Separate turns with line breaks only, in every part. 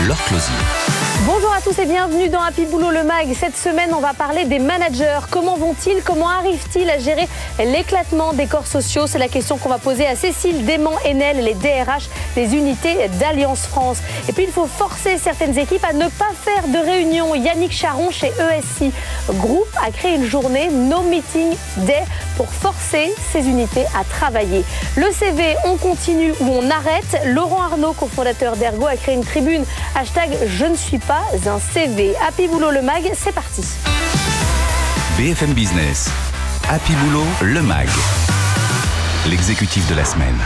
leur closier.
Bonjour à tous et bienvenue dans Happy Boulot le Mag. Cette semaine, on va parler des managers. Comment vont-ils? Comment arrivent-ils à gérer l'éclatement des corps sociaux? C'est la question qu'on va poser à Cécile Dément-Enel, les DRH des unités d'Alliance France. Et puis, il faut forcer certaines équipes à ne pas faire de réunion. Yannick Charon chez ESI Group a créé une journée No Meeting Day pour forcer ces unités à travailler. Le CV, on continue ou on arrête. Laurent Arnaud, cofondateur d'Ergo, a créé une tribune hashtag Je ne suis pas un CV. Happy Boulot le mag, c'est parti.
BFM Business, Happy Boulot, le MAG, l'exécutif de la semaine.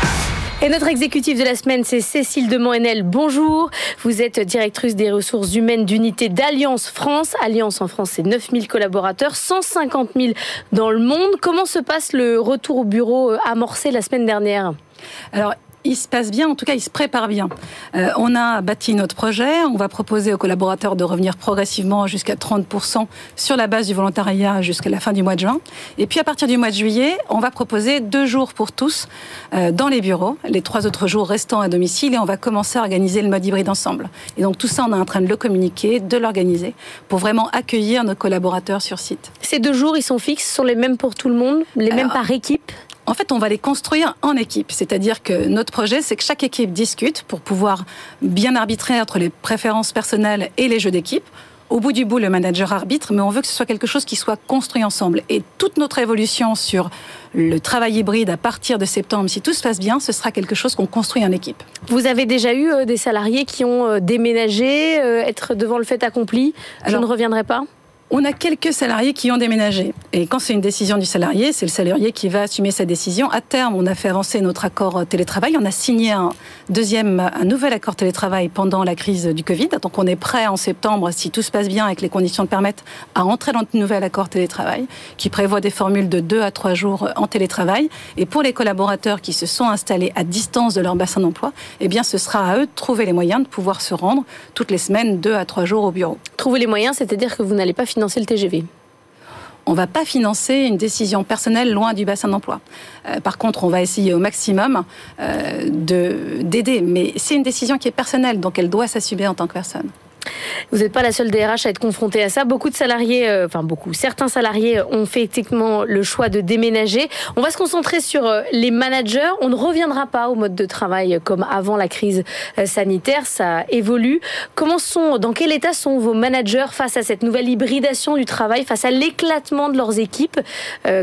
Et notre exécutif de la semaine, c'est Cécile de Moenel. Bonjour. Vous êtes directrice des ressources humaines d'unité d'Alliance France. Alliance en France, c'est 9000 collaborateurs, 150 000 dans le monde. Comment se passe le retour au bureau euh, amorcé la semaine dernière?
Alors, il se passe bien, en tout cas, il se prépare bien. Euh, on a bâti notre projet, on va proposer aux collaborateurs de revenir progressivement jusqu'à 30% sur la base du volontariat jusqu'à la fin du mois de juin. Et puis à partir du mois de juillet, on va proposer deux jours pour tous euh, dans les bureaux, les trois autres jours restant à domicile, et on va commencer à organiser le mode hybride ensemble. Et donc tout ça, on est en train de le communiquer, de l'organiser, pour vraiment accueillir nos collaborateurs sur site.
Ces deux jours, ils sont fixes, sont les mêmes pour tout le monde, les mêmes par équipe?
En fait, on va les construire en équipe. C'est-à-dire que notre projet, c'est que chaque équipe discute pour pouvoir bien arbitrer entre les préférences personnelles et les jeux d'équipe. Au bout du bout, le manager arbitre, mais on veut que ce soit quelque chose qui soit construit ensemble. Et toute notre évolution sur le travail hybride à partir de septembre, si tout se passe bien, ce sera quelque chose qu'on construit en équipe.
Vous avez déjà eu euh, des salariés qui ont euh, déménagé, euh, être devant le fait accompli Je ne reviendrai pas
on a quelques salariés qui ont déménagé. Et quand c'est une décision du salarié, c'est le salarié qui va assumer sa décision. À terme, on a fait avancer notre accord télétravail. On a signé un deuxième, un nouvel accord télétravail pendant la crise du Covid. Donc on est prêt en septembre, si tout se passe bien et que les conditions le permettent, à entrer dans un nouvel accord télétravail qui prévoit des formules de deux à trois jours en télétravail. Et pour les collaborateurs qui se sont installés à distance de leur bassin d'emploi, eh bien ce sera à eux de trouver les moyens de pouvoir se rendre toutes les semaines deux à trois jours au bureau.
Trouver les moyens, c'est-à-dire que vous n'allez pas financer le TGV
on ne va pas financer une décision personnelle loin du bassin d'emploi. Euh, par contre, on va essayer au maximum euh, d'aider. Mais c'est une décision qui est personnelle, donc elle doit s'assumer en tant que personne.
Vous n'êtes pas la seule DRH à être confrontée à ça. Beaucoup de salariés, euh, enfin beaucoup, certains salariés ont fait effectivement le choix de déménager. On va se concentrer sur euh, les managers. On ne reviendra pas au mode de travail comme avant la crise euh, sanitaire. Ça évolue. Comment sont, dans quel état sont vos managers face à cette nouvelle hybridation du travail, face à l'éclatement de leurs équipes?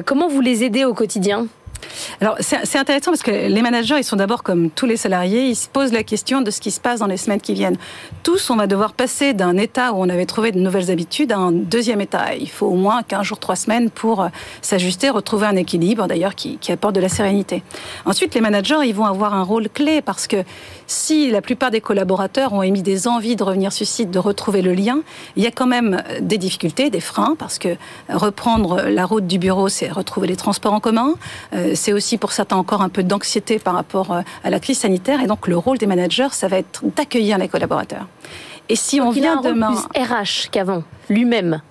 Comment vous les aidez au quotidien?
Alors c'est intéressant parce que les managers, ils sont d'abord comme tous les salariés, ils se posent la question de ce qui se passe dans les semaines qui viennent. Tous, on va devoir passer d'un état où on avait trouvé de nouvelles habitudes à un deuxième état. Il faut au moins 15 jours, 3 semaines pour euh, s'ajuster, retrouver un équilibre d'ailleurs qui, apporte de la sérénité. Ensuite, les managers, ils vont avoir un rôle clé parce que si la plupart des collaborateurs ont émis des envies de revenir sur site, de retrouver le lien, il y a quand même des difficultés, des freins, parce que reprendre la route du bureau, c'est retrouver les transports en commun. Euh, c'est aussi pour certains encore un peu d'anxiété par rapport euh, à la crise sanitaire. Et donc le rôle des managers, ça va être d'accueillir les collaborateurs.
Et si on vient demain, plus RH qu'avant, lui-même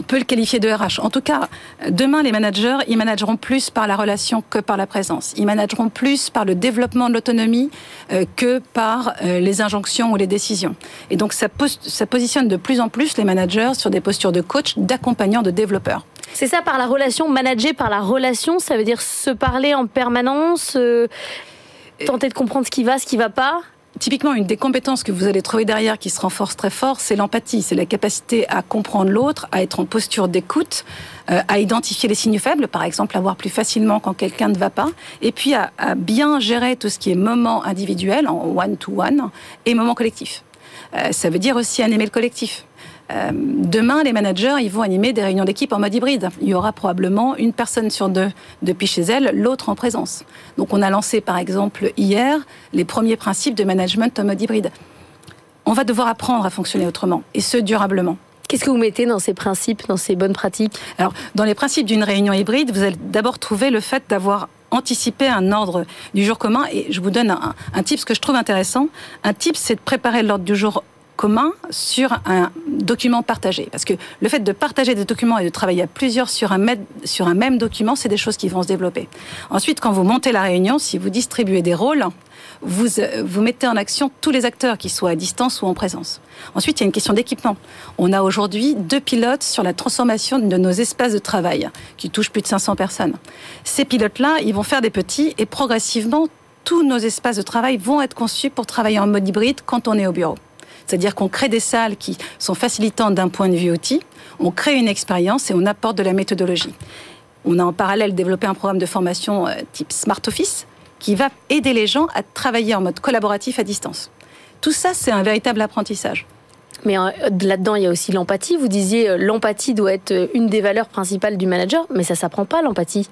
on peut le qualifier de RH. En tout cas, demain, les managers, ils manageront plus par la relation que par la présence. Ils manageront plus par le développement de l'autonomie euh, que par euh, les injonctions ou les décisions. Et donc, ça, positionne de plus en plus les managers sur des postures de coach, d'accompagnant, de développeurs.
C'est ça, par la relation, manager par la relation, ça veut dire se parler en permanence, euh, tenter de comprendre ce qui va, ce qui va pas?
Typiquement, une des compétences que vous allez trouver derrière qui se renforce très fort, c'est l'empathie. C'est la capacité à comprendre l'autre, à être en posture d'écoute, euh, à identifier les signes faibles, par exemple, à voir plus facilement quand quelqu'un ne va pas, et puis à, bien gérer tout ce qui est moment individuel, en one-to-one, et moment collectif. Euh, ça veut dire aussi animer le collectif. Euh, demain, les managers, ils vont animer des réunions d'équipe en mode hybride. Il y aura probablement une personne sur deux depuis chez elle, l'autre en présence. Donc, on a lancé, par exemple, hier, les premiers principes de management en mode hybride. On va devoir apprendre à fonctionner autrement, et ce, durablement.
Qu'est-ce que vous mettez dans ces principes, dans ces bonnes pratiques?
Alors, dans les principes d'une réunion hybride, vous allez d'abord trouver le fait d'avoir anticipé un ordre du jour commun. Et je vous donne un, un type, ce que je trouve intéressant. Un type, c'est de préparer l'ordre du jour commun sur un document partagé. Parce que le fait de partager des documents et de travailler à plusieurs sur un, même document, c'est des choses qui vont se développer. Ensuite, quand vous montez la réunion, si vous distribuez des rôles, vous, vous mettez en action tous les acteurs, qui soient à distance ou en présence. Ensuite, il y a une question d'équipement. On a aujourd'hui deux pilotes sur la transformation de nos espaces de travail, qui touchent plus de 500 personnes. Ces pilotes-là, ils vont faire des petits et progressivement, tous nos espaces de travail vont être conçus pour travailler en mode hybride quand on est au bureau. C'est-à-dire qu'on crée des salles qui sont facilitantes d'un point de vue outil, on crée une expérience et on apporte de la méthodologie. On a en parallèle développé un programme de formation euh, type Smart Office qui va aider les gens à travailler en mode collaboratif à distance. Tout ça, c'est un véritable apprentissage.
Mais euh, là-dedans, il y a aussi l'empathie. Vous disiez euh, l'empathie doit être une des valeurs principales du manager, mais ça s'apprend pas l'empathie.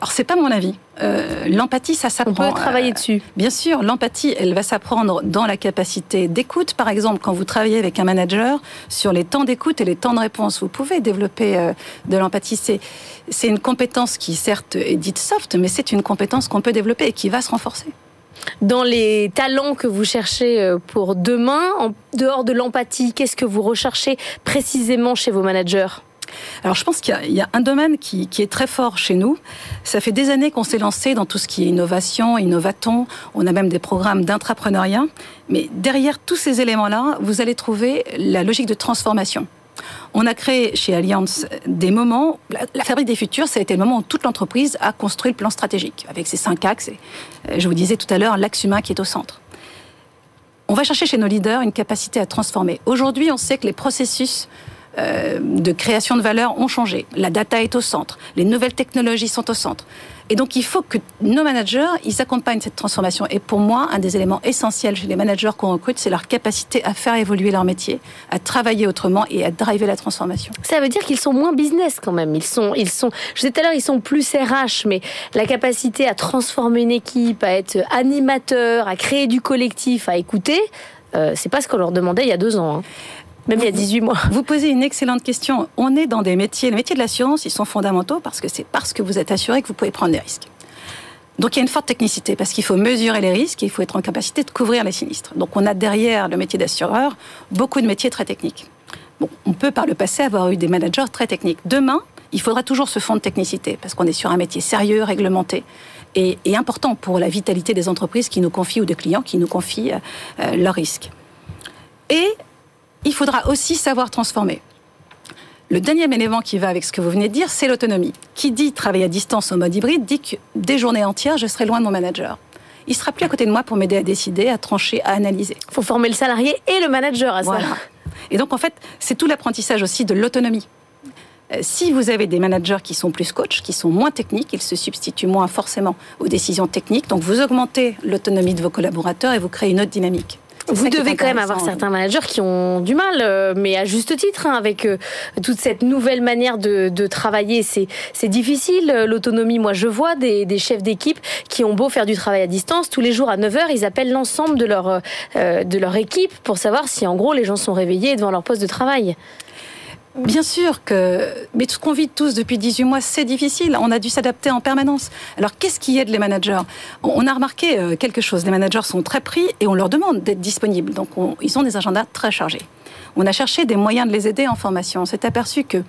Alors c'est pas mon avis. Euh, l'empathie, ça s'apprend.
On peut travailler dessus.
bien sûr, l'empathie, elle va s'apprendre dans la capacité d'écoute. Par exemple, quand vous travaillez avec un manager sur les temps d'écoute et les temps de réponse, vous pouvez développer de l'empathie. C'est c'est une compétence qui certes est dite soft, mais c'est une compétence qu'on peut développer et qui va se renforcer.
Dans les talents que vous cherchez pour demain, en dehors de l'empathie, qu'est-ce que vous recherchez précisément chez vos managers?
Alors je pense qu'il y, a un domaine qui, est très fort chez nous. Ça fait des années qu'on s'est lancé dans tout ce qui est innovation, innovaton. On a même des programmes d'intrapreneuriat. Mais derrière tous ces éléments-là, vous allez trouver la logique de transformation. On a créé chez Allianz des moments, la, fabrique des futurs, ça a été le moment où toute l'entreprise a construit le plan stratégique, avec ses cinq axes. Euh, je vous disais tout à l'heure, l'axe humain qui est au centre. On va chercher chez nos leaders une capacité à transformer. Aujourd'hui, on sait que les processus de création de valeur ont changé. La data est au centre, les nouvelles technologies sont au centre. Et donc, il faut que nos managers, ils accompagnent cette transformation. Et pour moi, un des éléments essentiels chez les managers qu'on recrute, c'est leur capacité à faire évoluer leur métier, à travailler autrement et à driver la transformation.
Ça veut dire qu'ils sont moins business quand même. Ils sont, ils sont, je disais tout à l'heure, ils sont plus RH, mais la capacité à transformer une équipe, à être animateur, à créer du collectif, à écouter, euh, c'est pas ce qu'on leur demandait il y a deux ans. Hein. Même il y a 18 mois.
Vous posez une excellente question. On est dans des métiers, les métiers de l'assurance, ils sont fondamentaux parce que c'est parce que vous êtes assuré que vous pouvez prendre des risques. Donc il y a une forte technicité parce qu'il faut mesurer les risques et il faut être en capacité de couvrir les sinistres. Donc on a derrière le métier d'assureur beaucoup de métiers très techniques. Bon, on peut par le passé avoir eu des managers très techniques. Demain, il faudra toujours ce fond de technicité parce qu'on est sur un métier sérieux, réglementé et, important pour la vitalité des entreprises qui nous confient ou des clients qui nous confient euh, leurs risques. Et il faudra aussi savoir transformer. Le dernier élément qui va avec ce que vous venez de dire, c'est l'autonomie. Qui dit travailler à distance en mode hybride dit que des journées entières, je serai loin de mon manager. Il sera plus à côté de moi pour m'aider à décider, à trancher, à analyser.
Il faut former le salarié et le manager à ça.
Et donc en fait, c'est tout l'apprentissage aussi de l'autonomie. Euh, si vous avez des managers qui sont plus coachs, qui sont moins techniques, ils se substituent moins forcément aux décisions techniques. Donc vous augmentez l'autonomie de vos collaborateurs et vous créez une autre dynamique.
Vous devez quand même avoir certains managers qui ont du mal, euh, mais à juste titre, hein, avec euh, toute cette nouvelle manière de, travailler. C'est difficile, euh, l'autonomie. Moi, je vois des, chefs d'équipe qui ont beau faire du travail à distance, tous les jours à 9h, ils appellent l'ensemble de, leur de leur équipe pour savoir si, en gros, les gens sont réveillés devant leur poste de travail.
Bien sûr que, mais tout ce qu'on vit tous depuis 18 mois, c'est difficile. On a dû s'adapter en permanence. Alors, qu'est-ce qui aide les managers? On a remarqué euh, quelque chose. Les managers sont très pris et on leur demande d'être disponibles. Donc, ils ont des agendas très chargés. On a cherché des moyens de les aider en formation. On s'est aperçu que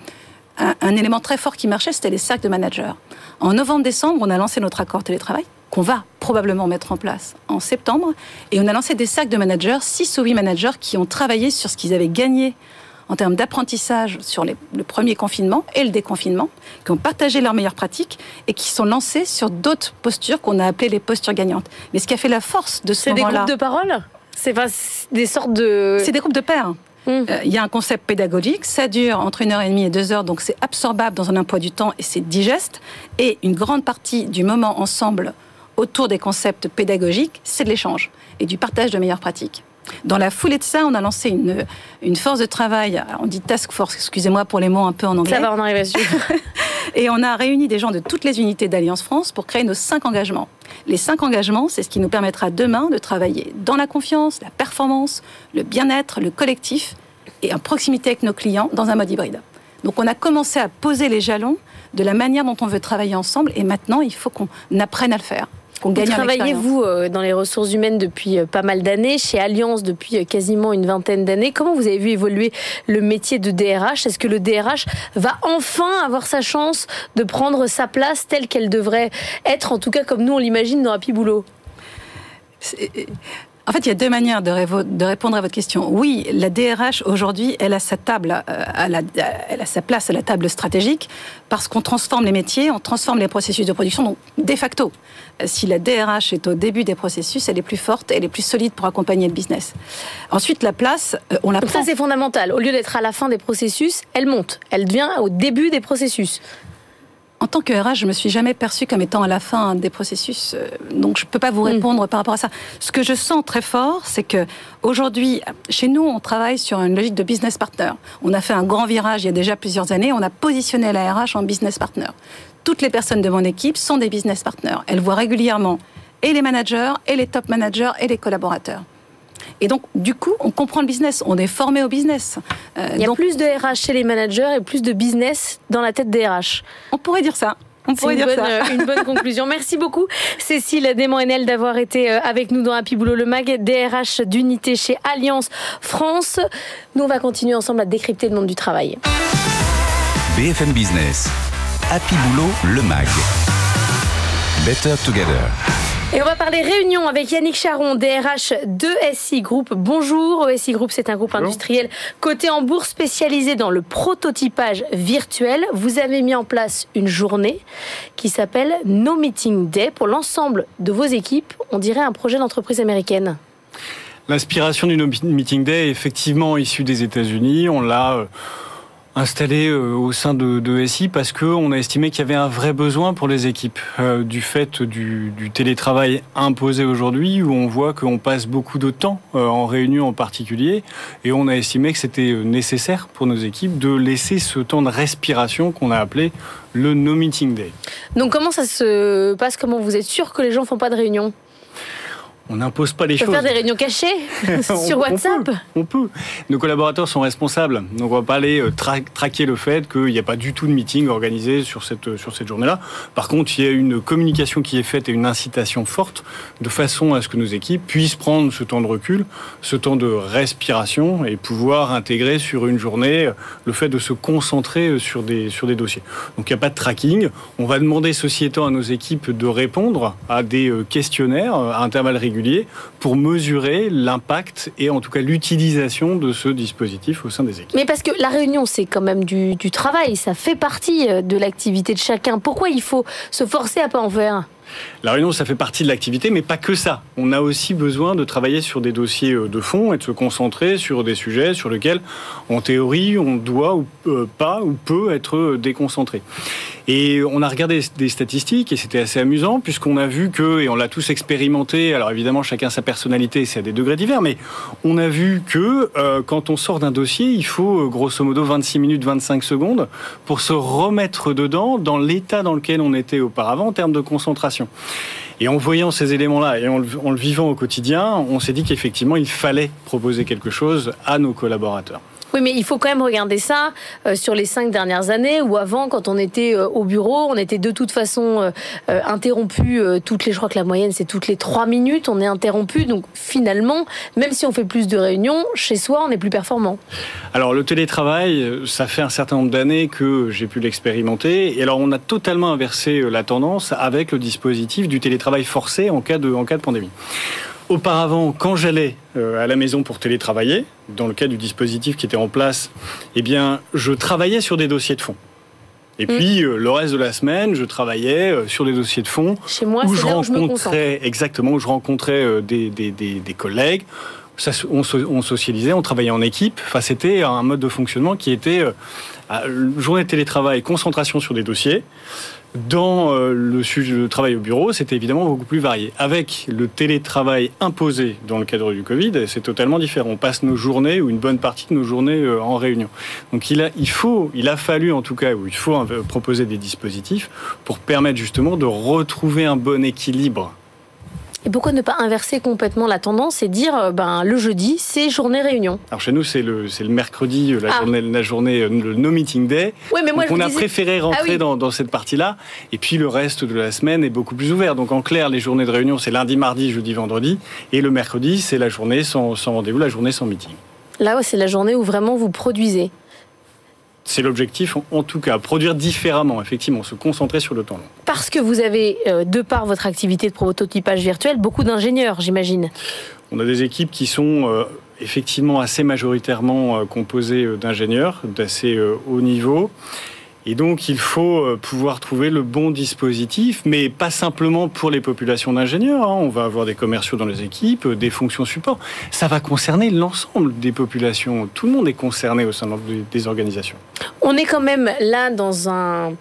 un, élément très fort qui marchait, c'était les cercles de managers. En novembre-décembre, on a lancé notre accord télétravail qu'on va probablement mettre en place en septembre. Et on a lancé des cercles de managers, 6 ou 8 managers qui ont travaillé sur ce qu'ils avaient gagné en termes d'apprentissage sur le premier confinement et le déconfinement, qui ont partagé leurs meilleures pratiques et qui sont lancés sur d'autres postures qu'on a appelées les postures gagnantes. Mais ce qui a fait la force de ce moment-là...
C'est des groupes de parole? C'est des sortes de...
C'est des groupes de pairs. Hum. Euh, il y a un concept pédagogique, ça dure entre une heure et demie et deux heures, donc c'est absorbable dans un emploi du temps et c'est digeste. Et une grande partie du moment ensemble autour des concepts pédagogiques, c'est de l'échange et du partage de meilleures pratiques. Dans la foulée de ça, on a lancé une, une force de travail, on dit task force, excusez-moi pour les mots un peu en anglais.
Ça va, on arrive dessus.
Et on a réuni des gens de toutes les unités d'Alliance France pour créer nos cinq engagements. Les cinq engagements, c'est ce qui nous permettra demain de travailler dans la confiance, la performance, le bien-être, le collectif et en proximité avec nos clients dans un mode hybride. Donc on a commencé à poser les jalons de la manière dont on veut travailler ensemble et maintenant il faut qu'on apprenne à le faire. Qu'on gagne
Vous travaillez, vous, euh, dans les ressources humaines depuis euh, pas mal d'années, chez Alliance depuis quasiment une vingtaine d'années. Comment vous avez vu évoluer le métier de DRH Est-ce que le DRH va enfin avoir sa chance de prendre sa place telle qu'elle devrait être, en tout cas comme nous on l'imagine dans Happy Boulot
en fait, il y a deux manières de, répondre à votre question. Oui, la DRH aujourd'hui, elle a sa table, euh, elle a sa place à la table stratégique parce qu'on transforme les métiers, on transforme les processus de production. Donc, de facto, euh, si la DRH est au début des processus, elle est plus forte, elle est plus solide pour accompagner le business. Ensuite, la place, euh, on la
Donc ça, c'est fondamental. Au lieu d'être à la fin des processus, elle monte. Elle devient au début des processus
en tant que RH, je me suis jamais perçue comme étant à la fin des processus, euh, donc je peux pas vous hmm. répondre par rapport à ça. Ce que je sens très fort, c'est que aujourd'hui, chez nous, on travaille sur une logique de business partner. On a fait un grand virage il y a déjà plusieurs années. On a positionné la RH en business partner. Toutes les personnes de mon équipe sont des business partners. Elles voient régulièrement et les managers, et les top managers, et les collaborateurs. Et donc, du coup, on comprend le business, on est formé au business.
Euh, Il y a plus de RH chez les managers et plus de business dans la tête des RH.
On pourrait dire ça.
On pourrait dire ça. Euh, une bonne conclusion. Merci beaucoup, Cécile Desmond-Enel, d'avoir été euh, avec nous dans Happy Boulot le Mag, DRH d'unité chez Alliance France. Nous, on va continuer ensemble à décrypter le monde du travail.
BFM Business, Happy Boulot le Mag. Better Together.
Et on va parler réunion avec Yannick Charon, DRH de SI Group. Bonjour, SI Group, c'est un groupe industriel coté en bourse spécialisé dans le prototypage virtuel. Vous avez mis en place une journée qui s'appelle No Meeting Day pour l'ensemble de vos équipes. On dirait un projet d'entreprise américaine.
L'inspiration du No Meeting Day est effectivement issue des États-Unis. On l'a euh, installé euh, au sein de, SI parce qu'on a estimé qu'il y avait un vrai besoin pour les équipes euh, du fait du, télétravail imposé aujourd'hui où on voit qu'on passe beaucoup de temps euh, en réunion en particulier et on a estimé que c'était nécessaire pour nos équipes de laisser ce temps de respiration qu'on a appelé le no meeting day.
Donc comment ça se passe? Comment vous êtes sûr que les gens font pas de réunion?
On n'impose pas les
choses.
On
peut faire des réunions cachées sur WhatsApp
on peut, Nos collaborateurs sont responsables. Donc on va pas aller euh, traquer le fait qu'il n'y a pas du tout de meeting organisé sur cette, euh, sur cette journée-là. Par contre, il y a une communication qui est faite et une incitation forte de façon à ce que nos équipes puissent prendre ce temps de recul, ce temps de respiration et pouvoir intégrer sur une journée euh, le fait de se concentrer sur des, sur des dossiers. Donc il n'y a pas de tracking. On va demander, ceci étant, à nos équipes de répondre à des questionnaires à intervalles réguliers pour mesurer l'impact et en tout cas l'utilisation de ce dispositif au sein des équipes.
Mais parce que la réunion, c'est quand même du, travail, ça fait partie euh, de l'activité de chacun. Pourquoi il faut se forcer à pas en faire
la réunion, ça fait partie de l'activité, mais pas que ça. On a aussi besoin de travailler sur des dossiers euh, de fond et de se concentrer sur des sujets sur lesquels, en théorie, on doit ou euh, pas ou peut être euh, déconcentré. Et on a regardé des statistiques et c'était assez amusant puisqu'on a vu que, et on l'a tous expérimenté, alors évidemment chacun sa personnalité, c'est à des degrés divers, mais on a vu que quand on sort d'un dossier, il faut grosso modo 26 minutes, 25 secondes pour se remettre dedans dans l'état dans lequel on était auparavant en termes de concentration. Et en voyant ces éléments-là et en le, vivant au quotidien, on s'est dit qu'effectivement, il fallait proposer quelque chose à nos collaborateurs.
Oui, mais il faut quand même regarder ça euh, sur les cinq dernières années ou avant, quand on était euh, au bureau, on était de toute façon euh, interrompu toutes les. Je crois que la moyenne c'est toutes les trois minutes, on est interrompu. Donc finalement, même si on fait plus de réunions, chez soi, on est plus performant.
Alors le télétravail, ça fait un certain nombre d'années que j'ai pu l'expérimenter. Et alors on a totalement inversé la tendance avec le dispositif du télétravail forcé en cas de, en cas de pandémie. Auparavant, quand j'allais euh, à la maison pour télétravailler, dans le cas du dispositif qui était en place, eh bien, je travaillais sur des dossiers de fond. Et mm. puis euh, le reste de la semaine, je travaillais euh, sur des dossiers de fond
Chez moi,
où
je
rencontrais exactement où je rencontrais des, des, des, collègues. On, socialisait, on travaillait en équipe. Enfin, c'était un mode de fonctionnement qui était journée de télétravail, concentration sur des dossiers. Dans euh, le sujet de travail au bureau, c'était évidemment beaucoup plus varié. Avec le télétravail imposé dans le cadre du Covid, c'est totalement différent. On passe nos journées ou une bonne partie de nos journées euh, en réunion. Donc il a, faut, il a fallu en tout cas, ou il faut euh, proposer des dispositifs pour permettre justement de retrouver un bon équilibre
Et pourquoi ne pas inverser complètement la tendance et dire euh, ben, le jeudi, c'est journée réunion
Alors chez nous, c'est le, le mercredi, la, ah. journée, la journée, le no meeting day.
Oui, mais moi,
Donc on a préféré ah rentrer dans, dans, cette partie-là. Et puis le reste de la semaine est beaucoup plus ouvert. Donc en clair, les journées de réunion, c'est lundi, mardi, jeudi, vendredi. Et le mercredi, c'est la journée sans, sans rendez-vous, la journée sans meeting.
Là, c'est la journée où vraiment vous produisez.
C'est l'objectif, en tout cas, produire différemment, effectivement, se concentrer sur le temps long.
Parce que vous avez, euh, de par votre activité de prototypage virtuel, beaucoup d'ingénieurs, j'imagine.
On a des équipes qui sont euh, effectivement assez majoritairement euh, composées d'ingénieurs d'assez haut niveau. Et donc, il faut euh, pouvoir trouver le bon dispositif, mais pas simplement pour les populations d'ingénieurs. Hein. On va avoir des commerciaux dans les équipes, euh, des fonctions support. Ça va concerner l'ensemble des populations. Tout le monde est concerné au sein des organisations.
On est quand même là dans un,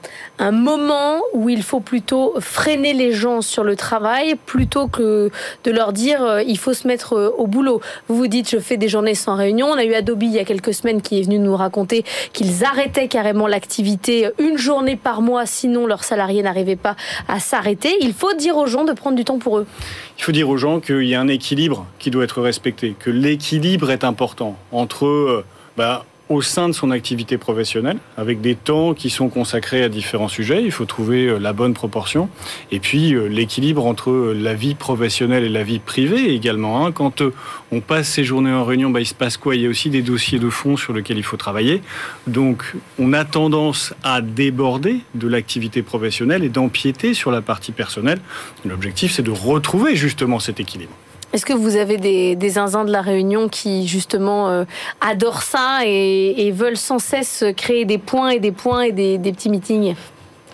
moment où il faut plutôt freiner les gens sur le travail plutôt que de leur dire euh, il faut se mettre au boulot. Vous vous dites je fais des journées sans réunion. On a eu Adobe il y a quelques semaines qui est venu nous raconter qu'ils arrêtaient carrément l'activité une journée par mois, sinon leurs salariés n'arrivaient pas à s'arrêter. Il faut dire aux gens de prendre du temps pour eux.
Il faut dire aux gens qu'il y a un équilibre qui doit être respecté, que l'équilibre est important entre euh, bah, au sein de son activité professionnelle, avec des temps qui sont consacrés à différents sujets. Il faut trouver euh, la bonne proportion. Et puis euh, l'équilibre entre euh, la vie professionnelle et la vie privée également. Hein. Quand on passe ces journées en réunion, bah, il se passe quoi? Il y a aussi des dossiers de fond sur lesquels il faut travailler. Donc on a tendance à déborder de l'activité professionnelle et d'empiéter sur la partie personnelle. L'objectif, c'est de retrouver justement cet équilibre.
Est-ce que vous avez des, des zinzins de la Réunion qui justement euh, adorent ça et, veulent sans cesse créer des points et des points et des petits meetings?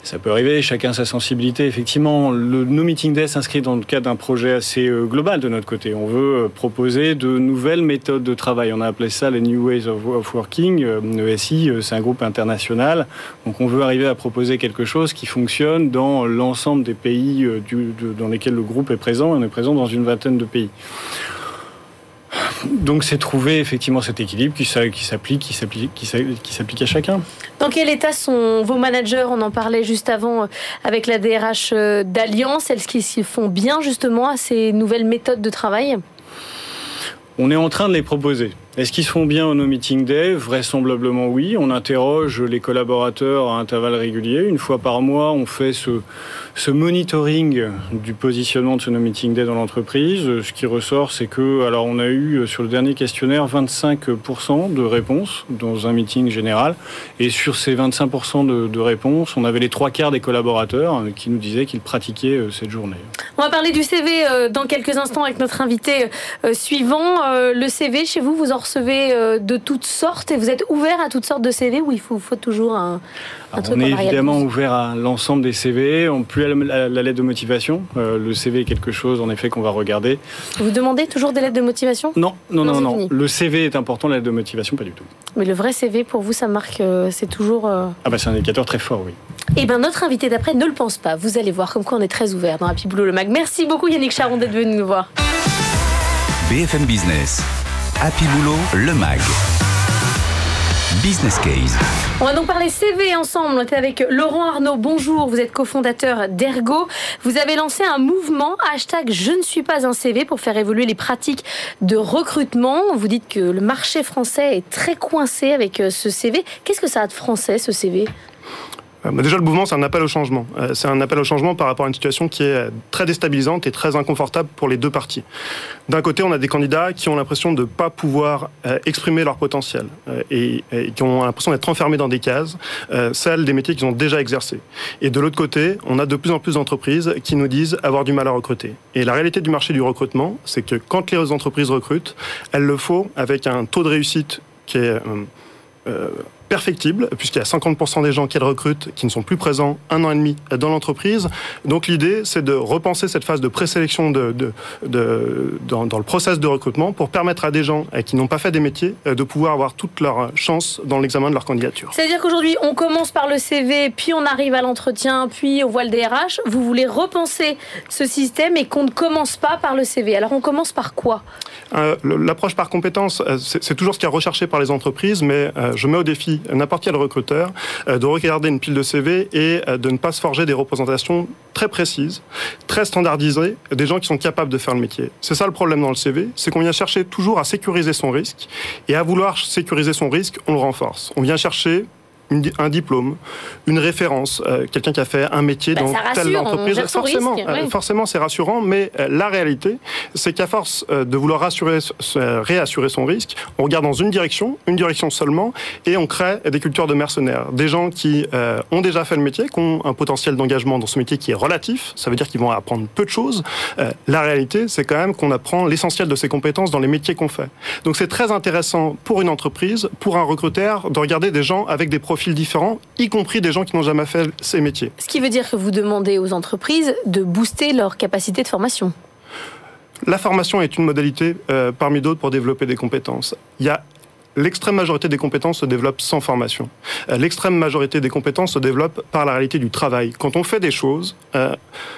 Ça peut arriver, chacun sa sensibilité. Effectivement, le No Meeting Day s'inscrit dans le cadre d'un projet assez euh, global de notre côté. On veut euh, proposer de nouvelles méthodes de travail. On a appelé ça les New Ways of Working. Euh, c'est un groupe international. Donc on veut arriver à proposer quelque chose qui fonctionne dans l'ensemble des pays dans lesquels le groupe est présent. On est présent dans une vingtaine de pays. Donc c'est trouver effectivement cet équilibre qui s'applique, qui s'applique, à chacun.
Dans quel état sont vos managers? On en parlait juste avant euh, avec la DRH euh, d'Alliance. Est-ce qu'ils s'y font bien justement à ces nouvelles méthodes de travail?
On est en train de les proposer. Est-ce qu'ils se font bien au No Meeting Day? Vraisemblablement oui. On interroge les collaborateurs à intervalles réguliers. Une fois par mois, on fait ce, monitoring du positionnement de ce No Meeting Day dans l'entreprise. Ce qui ressort, c'est que, alors on a eu sur le dernier questionnaire 25% de réponses dans un meeting général. Et sur ces 25% de, de, réponses, on avait les trois quarts des collaborateurs qui nous disaient qu'ils pratiquaient euh, cette journée.
On va parler du CV euh, dans quelques instants avec notre invité euh, suivant. Le CV, chez vous, vous en recevez euh, de toutes sortes et vous êtes ouvert à toutes sortes de CV ou il faut, faut toujours un,
un truc On est évidemment ouvert à l'ensemble des CV, en plus la, la, lettre de motivation. Euh, le CV est quelque chose en effet qu'on va regarder.
Vous demandez toujours des lettres de motivation
Non, non, non, non. Le CV est important, la lettre de motivation pas du tout.
Mais le vrai CV pour vous, ça marque, euh, c'est toujours.
Ah bah c'est un indicateur très fort, oui.
Et eh bien notre invité d'après ne le pense pas. Vous allez voir comme quoi on est très ouvert dans Happy Boulot le Mag. Merci beaucoup Yannick Charon d'être venu nous voir.
BFM Business. Happy Boulot, le MAG. Business Case.
On va donc parler CV ensemble. On est avec Laurent Arnaud. Bonjour, vous êtes cofondateur d'Ergo. Vous avez lancé un mouvement hashtag Je ne suis pas un CV pour faire évoluer les pratiques de recrutement. Vous dites que le marché français est très coincé avec euh, ce CV. Qu'est-ce que ça a de français ce CV
déjà, le mouvement, c'est un appel au changement. Euh, c'est un appel au changement par rapport à une situation qui est très déstabilisante et très inconfortable pour les deux parties. D'un côté, on a des candidats qui ont l'impression de ne pas pouvoir euh, exprimer leur potentiel et, qui ont l'impression d'être enfermés dans des cases, celles des métiers qu'ils ont déjà exercés. Et de l'autre côté, on a de plus en plus d'entreprises qui nous disent avoir du mal à recruter. Et la réalité du marché du recrutement, c'est que quand les entreprises recrutent, elles le font avec un taux de réussite qui est perfectible, puisqu'il y a 50% des gens qu'elle recrute qui ne sont plus présents un an et demi dans l'entreprise. Donc l'idée, c'est de repenser cette phase de présélection de, de, dans, dans, le process de recrutement pour permettre à des gens euh, qui n'ont pas fait des métiers euh, de pouvoir avoir toute leur chance dans l'examen de leur candidature.
C'est-à-dire qu'aujourd'hui, on commence par le CV, puis on arrive à l'entretien, puis on voit le DRH. Vous voulez repenser ce système et qu'on ne commence pas par le CV. Alors on commence par quoi?
Euh, L'approche par compétence, c'est toujours ce qui est recherché par les entreprises, mais je mets au défi suffit n'importe quel recruteur de regarder une pile de CV et de ne pas se forger des représentations très précises, très standardisées, des gens qui sont capables de faire le métier. C'est ça le problème dans le CV, c'est qu'on vient chercher toujours à sécuriser son risque, et à vouloir sécuriser son risque, on le renforce. On vient chercher un diplôme, une référence, euh, quelqu'un qui a fait un métier
bah,
dans telle entreprise.
Forcément,
euh, forcément, c'est rassurant, mais euh, la réalité, c'est qu'à force de vouloir rassurer, réassurer son risque, on regarde dans une direction, une direction seulement, et on crée des cultures de mercenaires, des gens qui ont déjà fait le métier, qui ont un potentiel d'engagement dans ce métier qui est relatif. Ça veut dire qu'ils vont apprendre peu de choses. la réalité, c'est quand même qu'on apprend l'essentiel de ses compétences dans les métiers qu'on fait. Donc c'est très intéressant pour une entreprise, pour un recruteur, de regarder des gens avec des profils profils différents, y compris des gens qui n'ont jamais fait ces métiers.
Ce qui veut dire que vous demandez aux entreprises de booster leur capacité de formation.
La formation est une modalité euh, parmi d'autres pour développer des compétences. Il y a l'extrême majorité des compétences se développe sans formation. Euh, l'extrême majorité des compétences se développe par la réalité du travail. Quand on fait des choses, euh,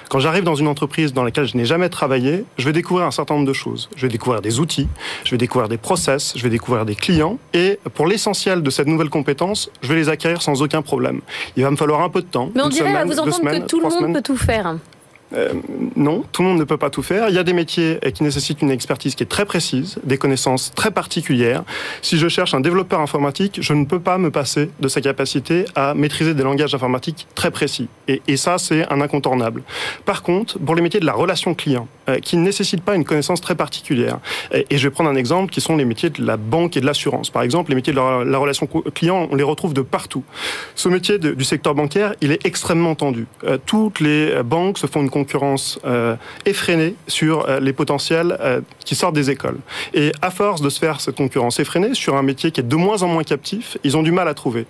quand j'arrive dans une entreprise dans laquelle je n'ai jamais travaillé, je vais découvrir un certain nombre de choses. Je vais découvrir des outils, je vais découvrir des process, je vais découvrir des clients. Et pour l'essentiel de cette nouvelle compétence, je vais les acquérir sans aucun problème. Il va me falloir un peu de temps.
Mais on dirait à vous entendre que tout le monde peut tout faire.
Euh, non, tout le monde ne peut pas tout faire. Il y a des métiers qui nécessitent une expertise qui est très précise, des connaissances très particulières. Si je cherche un développeur informatique, je ne peux pas me passer de sa capacité à maîtriser des langages informatiques très précis. Et, ça, c'est un incontournable. Par contre, pour les métiers de la relation client, euh, qui ne nécessitent pas une connaissance très particulière, et, je vais prendre un exemple qui sont les métiers de la banque et de l'assurance. Par exemple, les métiers de la, la, relation client, on les retrouve de partout. Ce métier du secteur bancaire, il est extrêmement tendu. Euh, toutes les banques se font une concurrence euh, effrénée sur euh, les potentiels euh, qui sortent des écoles. Et à force de se faire cette concurrence effrénée sur un métier qui est de moins en moins captif, ils ont du mal à trouver.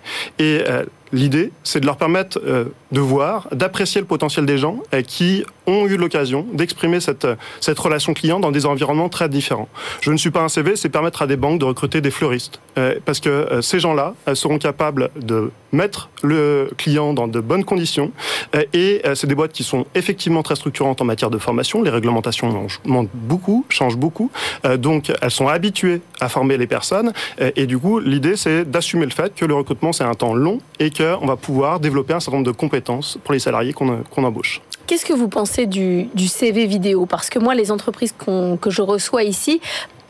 L'idée, c'est de leur permettre euh, de voir, d'apprécier le potentiel des gens euh, qui ont eu l'occasion d'exprimer cette, cette relation client dans des environnements très différents. Je ne suis pas un CV, c'est permettre à des banques de recruter des fleuristes. Euh, parce que ces gens-là seront capables de mettre le client dans de bonnes conditions. et c'est des boîtes qui sont effectivement très structurantes en matière de formation. Les réglementations montent beaucoup, changent beaucoup. donc elles sont habituées à former les personnes. et du coup, l'idée, c'est d'assumer le fait que le recrutement, c'est un temps long et que on va pouvoir développer un certain nombre de compétences pour les salariés qu'on embauche.
Qu'est-ce que vous pensez du, CV vidéo? Parce que moi, les entreprises que je reçois ici,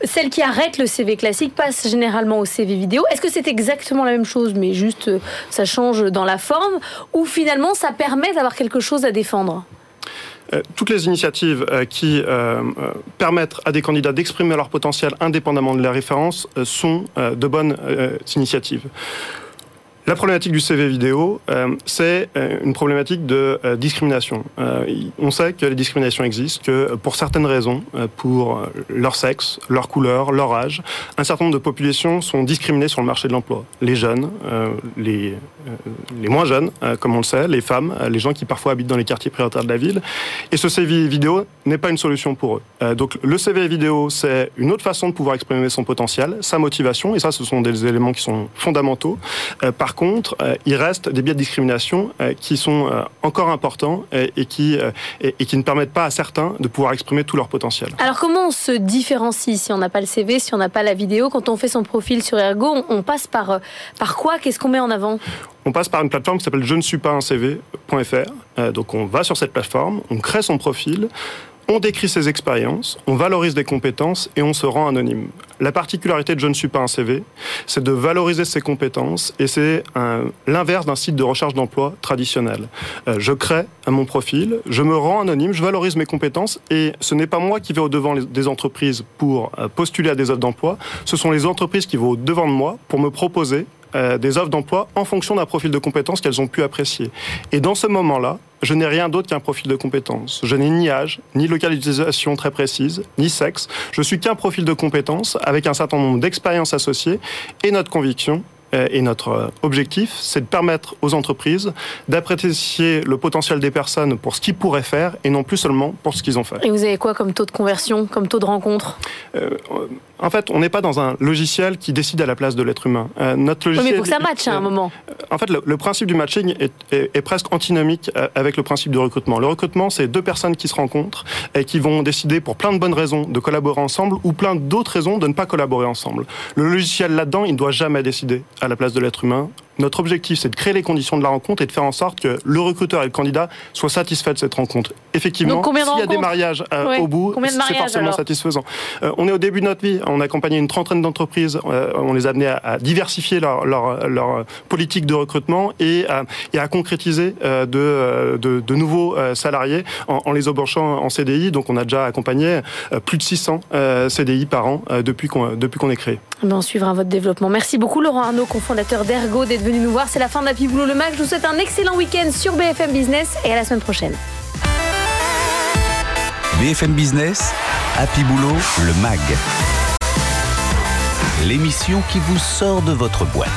celles qui arrêtent le CV classique passent généralement au CV vidéo. Est-ce que c'est exactement la même chose, mais juste euh, ça change dans la forme? Ou finalement, ça permet d'avoir quelque chose à défendre?
Euh, toutes les initiatives euh, qui permettent à des candidats d'exprimer leur potentiel indépendamment de la référence sont de bonnes initiatives. La problématique du CV vidéo, euh, c'est euh, une problématique de euh, discrimination. on sait que les discriminations existent, que pour certaines raisons, pour leur sexe, leur couleur, leur âge, un certain nombre de populations sont discriminées sur le marché de l'emploi. Les jeunes, les, les moins jeunes, comme on le sait, les femmes, les gens qui parfois habitent dans les quartiers prioritaires de la ville. Et ce CV vidéo n'est pas une solution pour eux. donc le CV vidéo, c'est une autre façon de pouvoir exprimer son potentiel, sa motivation, et ça, ce sont des éléments qui sont fondamentaux. Par contre, euh, il reste des biais de discrimination euh, qui sont euh, encore importants et, qui, et, qui ne permettent pas à certains de pouvoir exprimer tout leur potentiel.
Alors comment on se différencie si on n'a pas le CV, si on n'a pas la vidéo? Quand on fait son profil sur Ergo, on, passe par, par quoi? Qu'est-ce qu'on met en avant?
On passe par une plateforme qui s'appelle je ne suis pas un CV.fr. donc on va sur cette plateforme, on crée son profil, on décrit ses expériences, on valorise des compétences et on se rend anonyme. La particularité de Je ne suis pas un CV, c'est de valoriser ses compétences et c'est l'inverse d'un site de recherche d'emploi traditionnel. Euh, je crée mon profil, je me rends anonyme, je valorise mes compétences et ce n'est pas moi qui vais au-devant des entreprises pour euh, postuler à des offres d'emploi, ce sont les entreprises qui vont au-devant de moi pour me proposer euh, des offres d'emploi en fonction d'un profil de compétences qu'elles ont pu apprécier. Et dans ce moment-là, je n'ai rien d'autre qu'un profil de compétences. Je n'ai ni âge, ni localisation très précise, ni sexe. Je suis qu'un profil de compétences avec un certain nombre d'expériences associées et notre conviction et notre euh, objectif, c'est de permettre aux entreprises d'apprécier le potentiel des personnes pour ce qu'ils pourraient faire et non plus seulement pour ce qu'ils ont fait.
Et vous avez quoi comme taux de conversion, comme taux de rencontre?
En fait, on n'est pas dans un logiciel qui décide à la place de l'être humain.
Euh, notre logiciel. Oui, mais il faut que ça matche à un moment.
En fait, le, principe du matching est, presque antinomique euh, avec le principe du recrutement. Le recrutement, c'est deux personnes qui se rencontrent et qui vont décider pour plein de bonnes raisons de collaborer ensemble ou plein d'autres raisons de ne pas collaborer ensemble. Le logiciel là-dedans, il ne doit jamais décider à la place de l'être humain. Notre objectif, c'est de créer les conditions de la rencontre et de faire en sorte que le recruteur et le candidat soient satisfaits de cette rencontre. Effectivement, s'il y a des mariages euh, au bout, c'est forcément satisfaisant. Euh, on est au début de notre vie. On a accompagné une trentaine d'entreprises. Euh, on les a amenés à, diversifier leur, leur, leur, politique de recrutement et à, et à concrétiser de, de, de, nouveaux salariés en, en, les embauchant en CDI. Donc, on a déjà accompagné plus de 600 CDI par an depuis qu'on depuis qu'on est créé.
On suivra votre développement. Merci beaucoup, Laurent Arnaud, cofondateur d'Ergo, d'être nous voir. C'est la fin d'Happy Boulot le Mag. Je vous souhaite un excellent week-end sur BFM Business et à la semaine prochaine.
BFM Business, Happy Boulot le Mag. L'émission qui vous sort de votre boîte.